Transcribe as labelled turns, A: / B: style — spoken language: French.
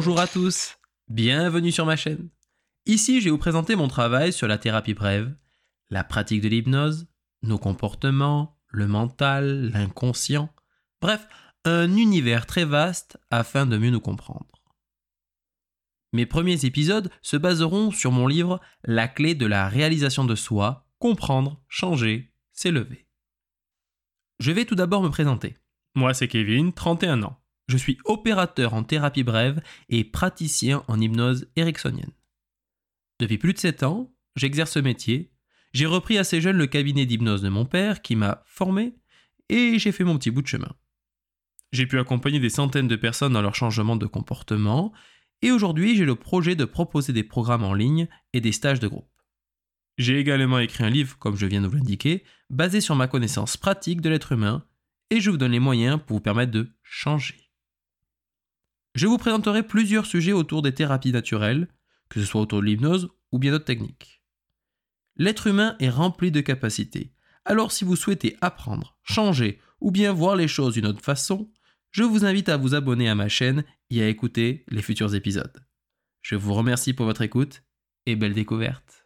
A: à tous, bienvenue sur ma chaîne. Ici, je vais vous présenter mon travail sur la thérapie brève, la pratique de l'hypnose, nos comportements, le mental, l'inconscient, bref, un univers très vaste afin de mieux nous comprendre. Mes premiers épisodes se baseront sur mon livre La clé de la réalisation de soi, comprendre, changer, s'élever. Je vais tout d'abord me présenter. Moi, c'est Kevin, 31 ans. Je suis opérateur en thérapie brève et praticien en hypnose ericksonienne. Depuis plus de 7 ans, j'exerce ce métier. J'ai repris assez jeune le cabinet d'hypnose de mon père qui m'a formé et j'ai fait mon petit bout de chemin. J'ai pu accompagner des centaines de personnes dans leur changement de comportement et aujourd'hui j'ai le projet de proposer des programmes en ligne et des stages de groupe. J'ai également écrit un livre, comme je viens de vous l'indiquer, basé sur ma connaissance pratique de l'être humain et je vous donne les moyens pour vous permettre de changer. Je vous présenterai plusieurs sujets autour des thérapies naturelles, que ce soit autour de l'hypnose ou bien d'autres techniques. L'être humain est rempli de capacités, alors si vous souhaitez apprendre, changer ou bien voir les choses d'une autre façon, je vous invite à vous abonner à ma chaîne et à écouter les futurs épisodes. Je vous remercie pour votre écoute et belle découverte.